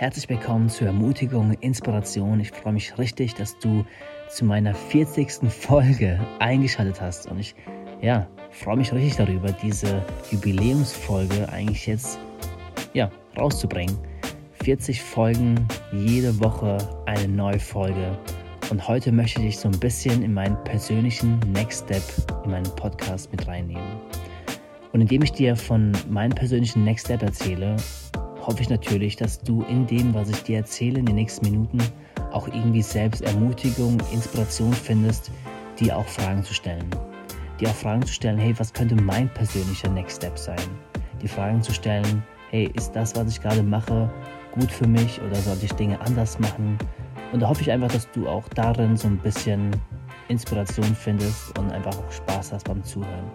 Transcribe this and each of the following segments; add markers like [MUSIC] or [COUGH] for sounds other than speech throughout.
herzlich willkommen zur Ermutigung und Inspiration. Ich freue mich richtig, dass du zu meiner 40. [LAUGHS] Folge eingeschaltet hast und ich ja, freue mich richtig darüber, diese Jubiläumsfolge eigentlich jetzt ja, rauszubringen. 40 Folgen, jede Woche eine neue Folge. Und heute möchte ich dich so ein bisschen in meinen persönlichen Next Step in meinen Podcast mit reinnehmen. Und indem ich dir von meinem persönlichen Next Step erzähle, hoffe ich natürlich, dass du in dem, was ich dir erzähle in den nächsten Minuten, auch irgendwie selbst Ermutigung, Inspiration findest, dir auch Fragen zu stellen. Dir auch Fragen zu stellen, hey, was könnte mein persönlicher Next Step sein? Die Fragen zu stellen, hey, ist das, was ich gerade mache, gut für mich oder sollte ich Dinge anders machen? Und da hoffe ich einfach, dass du auch darin so ein bisschen Inspiration findest und einfach auch Spaß hast beim Zuhören.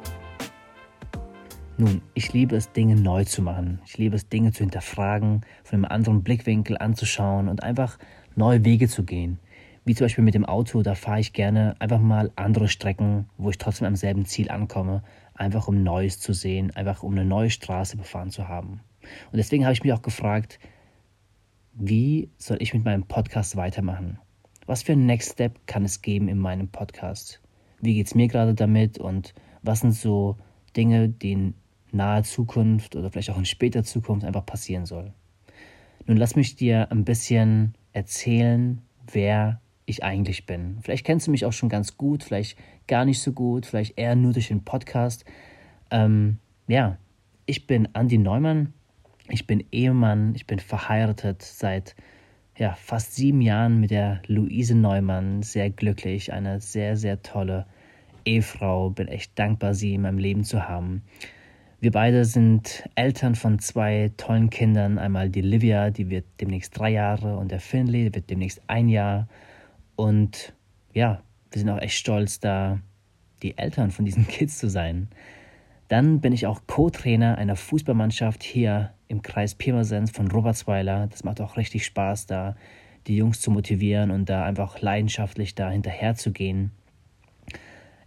Nun, ich liebe es, Dinge neu zu machen. Ich liebe es, Dinge zu hinterfragen, von einem anderen Blickwinkel anzuschauen und einfach neue Wege zu gehen. Wie zum Beispiel mit dem Auto, da fahre ich gerne einfach mal andere Strecken, wo ich trotzdem am selben Ziel ankomme, einfach um Neues zu sehen, einfach um eine neue Straße befahren zu haben. Und deswegen habe ich mich auch gefragt, wie soll ich mit meinem Podcast weitermachen? Was für ein Next Step kann es geben in meinem Podcast? Wie geht es mir gerade damit und was sind so Dinge, die in naher Zukunft oder vielleicht auch in später Zukunft einfach passieren soll. Nun lass mich dir ein bisschen erzählen, wer ich eigentlich bin. Vielleicht kennst du mich auch schon ganz gut, vielleicht gar nicht so gut, vielleicht eher nur durch den Podcast. Ähm, ja, ich bin Andi Neumann, ich bin Ehemann, ich bin verheiratet seit ja, fast sieben Jahren mit der Luise Neumann, sehr glücklich, eine sehr, sehr tolle Ehefrau, bin echt dankbar, sie in meinem Leben zu haben. Wir beide sind Eltern von zwei tollen Kindern. Einmal die Livia, die wird demnächst drei Jahre, und der Finley, der wird demnächst ein Jahr. Und ja, wir sind auch echt stolz, da die Eltern von diesen [LAUGHS] Kids zu sein. Dann bin ich auch Co-Trainer einer Fußballmannschaft hier im Kreis Pirmasens von Robertsweiler. Das macht auch richtig Spaß, da die Jungs zu motivieren und da einfach leidenschaftlich da hinterher zu gehen.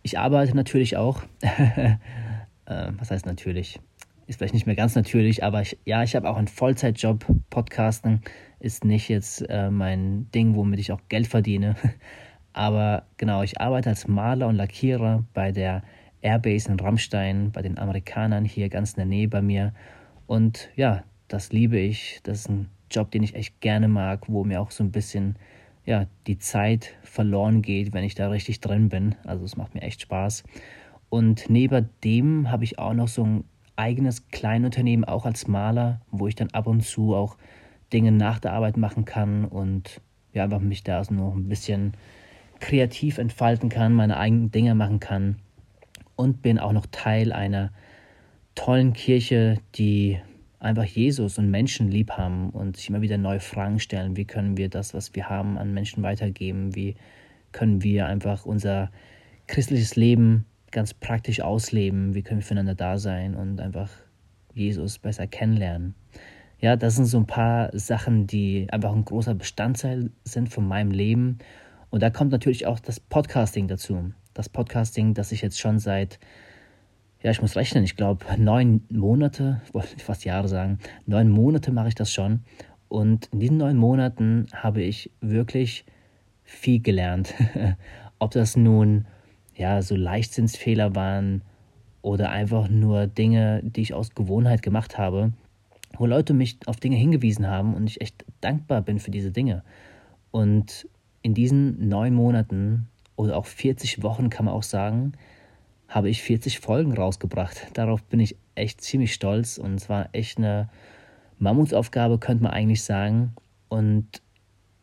Ich arbeite natürlich auch [LAUGHS] äh, was heißt natürlich? Ist vielleicht nicht mehr ganz natürlich, aber ich, ja, ich habe auch einen Vollzeitjob. Podcasten ist nicht jetzt äh, mein Ding, womit ich auch Geld verdiene. [LAUGHS] Aber genau, ich arbeite als Maler und Lackierer bei der Airbase in Rammstein, bei den Amerikanern hier ganz in der Nähe bei mir. Und ja, das liebe ich. Das ist ein Job, den ich echt gerne mag, wo mir auch so ein bisschen ja, die Zeit verloren geht, wenn ich da richtig drin bin. Also es macht mir echt Spaß. Und neben dem habe ich auch noch so ein eigenes Kleinunternehmen, auch als Maler, wo ich dann ab und zu auch Dinge nach der Arbeit machen kann und ja, einfach mich da so noch ein bisschen kreativ entfalten kann, meine eigenen Dinge machen kann. Und bin auch noch Teil einer tollen Kirche, die einfach Jesus und Menschen lieb haben und sich immer wieder neue Fragen stellen. Wie können wir das, was wir haben, an Menschen weitergeben? Wie können wir einfach unser christliches Leben ganz praktisch ausleben, wie können wir füreinander da sein und einfach Jesus besser kennenlernen. Ja, das sind so ein paar Sachen, die einfach ein großer Bestandteil sind von meinem Leben. Und da kommt natürlich auch das Podcasting dazu. Das Podcasting, das ich jetzt schon seit, ja, ich muss rechnen, ich glaube neun Monate, [LAUGHS] wollte ich fast Jahre sagen, neun Monate mache ich das schon. Und in diesen neun Monaten habe ich wirklich viel gelernt. [LAUGHS] Ob das nun ja, so Leichtsinnsfehler waren oder einfach nur Dinge, die ich aus Gewohnheit gemacht habe, wo Leute mich auf Dinge hingewiesen haben und ich echt dankbar bin für diese Dinge. Und in diesen neun Monaten oder auch 40 Wochen kann man auch sagen, habe ich 40 Folgen rausgebracht. Darauf bin ich echt ziemlich stolz und es war echt eine Mammutsaufgabe, könnte man eigentlich sagen. Und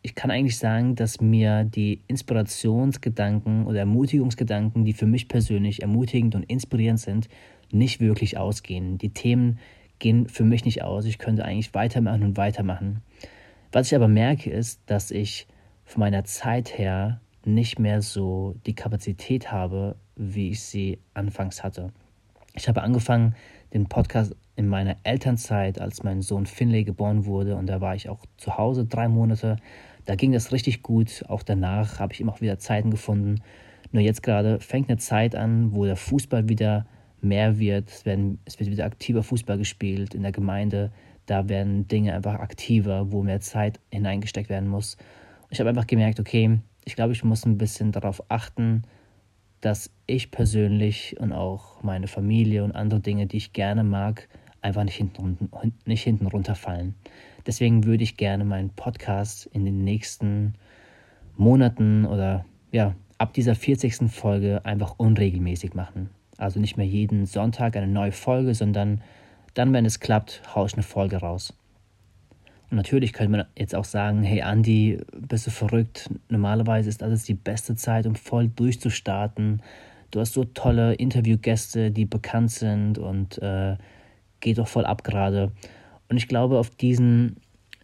ich kann eigentlich sagen, dass mir die Inspirationsgedanken oder Ermutigungsgedanken, die für mich persönlich ermutigend und inspirierend sind, nicht wirklich ausgehen. Die Themen gehen für mich nicht aus. Ich könnte eigentlich weitermachen und weitermachen. Was ich aber merke, ist, dass ich von meiner Zeit her nicht mehr so die Kapazität habe, wie ich sie anfangs hatte. Ich habe angefangen, den Podcast in meiner Elternzeit, als mein Sohn Finlay geboren wurde, und da war ich auch zu Hause drei Monate da ging das richtig gut. Auch danach habe ich immer auch wieder Zeiten gefunden. Nur jetzt gerade fängt eine Zeit an, wo der Fußball wieder mehr wird. Es, werden, es wird wieder aktiver Fußball gespielt in der Gemeinde. Da werden Dinge einfach aktiver, wo mehr Zeit hineingesteckt werden muss. Ich habe einfach gemerkt, okay, ich glaube, ich muss ein bisschen darauf achten, dass ich persönlich und auch meine Familie und andere Dinge, die ich gerne mag, einfach nicht hinten, nicht hinten runterfallen. Deswegen würde ich gerne meinen Podcast in den nächsten Monaten oder ja, ab dieser 40. Folge einfach unregelmäßig machen. Also nicht mehr jeden Sonntag eine neue Folge, sondern dann, wenn es klappt, haue ich eine Folge raus. Und natürlich könnte man jetzt auch sagen, hey Andy, bist du verrückt? Normalerweise ist das die beste Zeit, um voll durchzustarten. Du hast so tolle Interviewgäste, die bekannt sind und äh, geht doch voll ab gerade. Und ich glaube, auf diesen,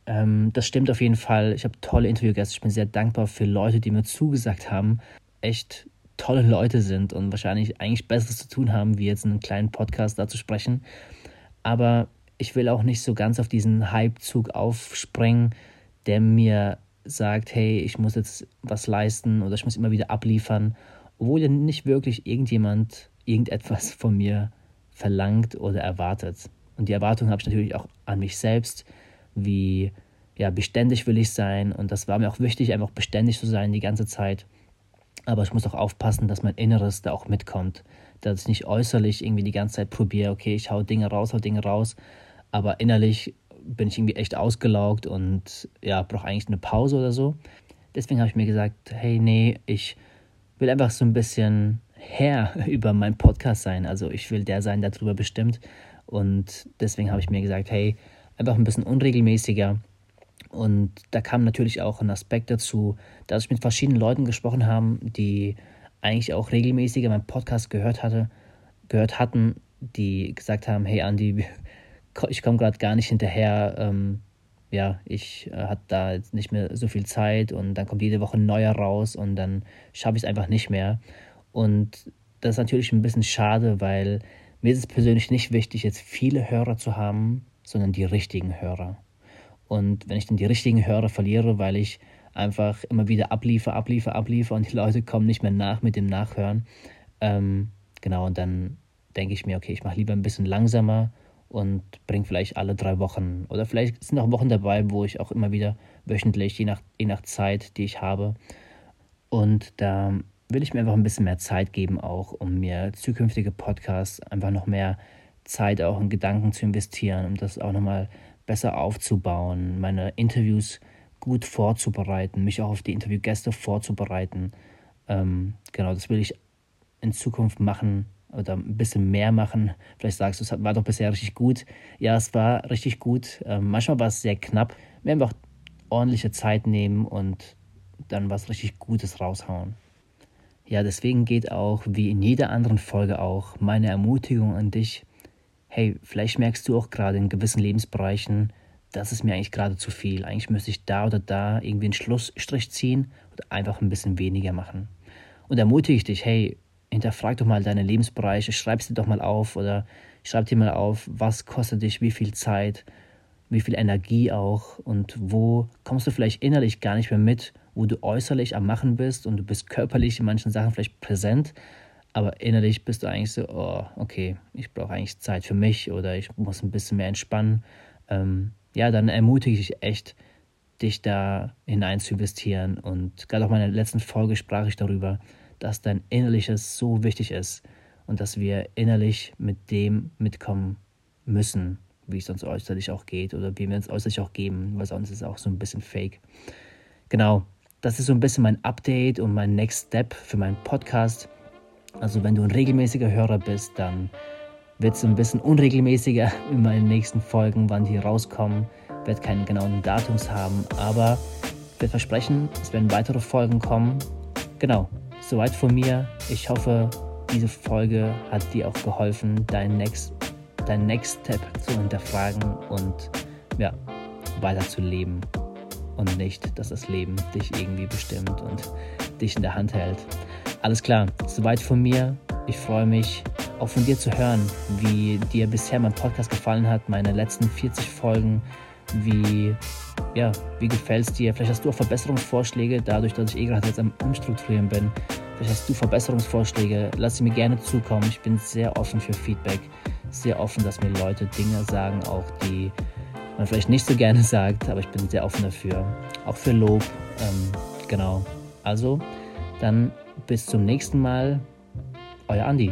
ähm, das stimmt auf jeden Fall. Ich habe tolle Interviewgäste. Ich bin sehr dankbar für Leute, die mir zugesagt haben. Echt tolle Leute sind und wahrscheinlich eigentlich Besseres zu tun haben, wie jetzt einen kleinen Podcast da zu sprechen. Aber ich will auch nicht so ganz auf diesen Hypezug aufspringen, der mir sagt, hey, ich muss jetzt was leisten oder ich muss immer wieder abliefern, obwohl ja nicht wirklich irgendjemand irgendetwas von mir verlangt oder erwartet. Und die Erwartung habe ich natürlich auch an mich selbst, wie ja, beständig will ich sein und das war mir auch wichtig, einfach beständig zu sein die ganze Zeit. Aber ich muss auch aufpassen, dass mein Inneres da auch mitkommt, dass ich nicht äußerlich irgendwie die ganze Zeit probiere, okay, ich hau Dinge raus, hau Dinge raus, aber innerlich bin ich irgendwie echt ausgelaugt und ja, brauche eigentlich eine Pause oder so. Deswegen habe ich mir gesagt, hey, nee, ich will einfach so ein bisschen Herr [LAUGHS] über meinen Podcast sein. Also ich will der sein, der darüber bestimmt. Und deswegen habe ich mir gesagt, hey, einfach ein bisschen unregelmäßiger. Und da kam natürlich auch ein Aspekt dazu, dass ich mit verschiedenen Leuten gesprochen habe, die eigentlich auch regelmäßiger meinen Podcast gehört hatte, gehört hatten, die gesagt haben, hey Andy, [LAUGHS] ich komme gerade gar nicht hinterher. Ähm, ja, ich äh, hatte da jetzt nicht mehr so viel Zeit und dann kommt jede Woche ein neuer raus und dann schaffe ich es einfach nicht mehr. Und das ist natürlich ein bisschen schade, weil mir ist es persönlich nicht wichtig, jetzt viele Hörer zu haben, sondern die richtigen Hörer. Und wenn ich dann die richtigen Hörer verliere, weil ich einfach immer wieder abliefer, abliefer, abliefer und die Leute kommen nicht mehr nach mit dem Nachhören, ähm, genau, und dann denke ich mir, okay, ich mache lieber ein bisschen langsamer und bringe vielleicht alle drei Wochen oder vielleicht sind auch Wochen dabei, wo ich auch immer wieder wöchentlich, je nach, je nach Zeit, die ich habe. Und da will ich mir einfach ein bisschen mehr Zeit geben, auch um mir zukünftige Podcasts einfach noch mehr Zeit auch in Gedanken zu investieren, um das auch nochmal besser aufzubauen, meine Interviews gut vorzubereiten, mich auch auf die Interviewgäste vorzubereiten. Ähm, genau, das will ich in Zukunft machen, oder ein bisschen mehr machen. Vielleicht sagst du, es war doch bisher richtig gut. Ja, es war richtig gut. Ähm, manchmal war es sehr knapp. Wir einfach ordentliche Zeit nehmen und dann was richtig Gutes raushauen. Ja, deswegen geht auch, wie in jeder anderen Folge auch, meine Ermutigung an dich. Hey, vielleicht merkst du auch gerade in gewissen Lebensbereichen, das ist mir eigentlich gerade zu viel. Eigentlich müsste ich da oder da irgendwie einen Schlussstrich ziehen oder einfach ein bisschen weniger machen. Und ermutige ich dich, hey, hinterfrag doch mal deine Lebensbereiche, schreib sie doch mal auf oder schreib dir mal auf, was kostet dich wie viel Zeit, wie viel Energie auch und wo kommst du vielleicht innerlich gar nicht mehr mit, wo du äußerlich am Machen bist und du bist körperlich in manchen Sachen vielleicht präsent, aber innerlich bist du eigentlich so, oh, okay, ich brauche eigentlich Zeit für mich oder ich muss ein bisschen mehr entspannen. Ähm, ja, dann ermutige ich dich echt, dich da hinein zu investieren. Und gerade auch in meiner letzten Folge sprach ich darüber, dass dein Innerliches so wichtig ist und dass wir innerlich mit dem mitkommen müssen, wie es uns äußerlich auch geht oder wie wir uns äußerlich auch geben, weil sonst ist es auch so ein bisschen fake. Genau, das ist so ein bisschen mein Update und mein Next Step für meinen Podcast. Also wenn du ein regelmäßiger Hörer bist, dann wird es ein bisschen unregelmäßiger [LAUGHS] in meinen nächsten Folgen, wann die rauskommen. Ich werde keinen genauen Datums haben, aber ich werde versprechen, es werden weitere Folgen kommen. Genau, Soweit von mir. Ich hoffe, diese Folge hat dir auch geholfen, dein Next, dein Next Step zu hinterfragen und ja, weiterzuleben. Und nicht, dass das Leben dich irgendwie bestimmt und dich in der Hand hält. Alles klar, soweit von mir. Ich freue mich, auch von dir zu hören, wie dir bisher mein Podcast gefallen hat, meine letzten 40 Folgen, wie ja, wie gefällt es dir? Vielleicht hast du auch Verbesserungsvorschläge, dadurch, dass ich eh gerade jetzt am Umstrukturieren bin. Vielleicht hast du Verbesserungsvorschläge, lass sie mir gerne zukommen. Ich bin sehr offen für Feedback, sehr offen, dass mir Leute Dinge sagen, auch die man vielleicht nicht so gerne sagt, aber ich bin sehr offen dafür. Auch für Lob. Ähm, genau. Also, dann bis zum nächsten Mal. Euer Andi.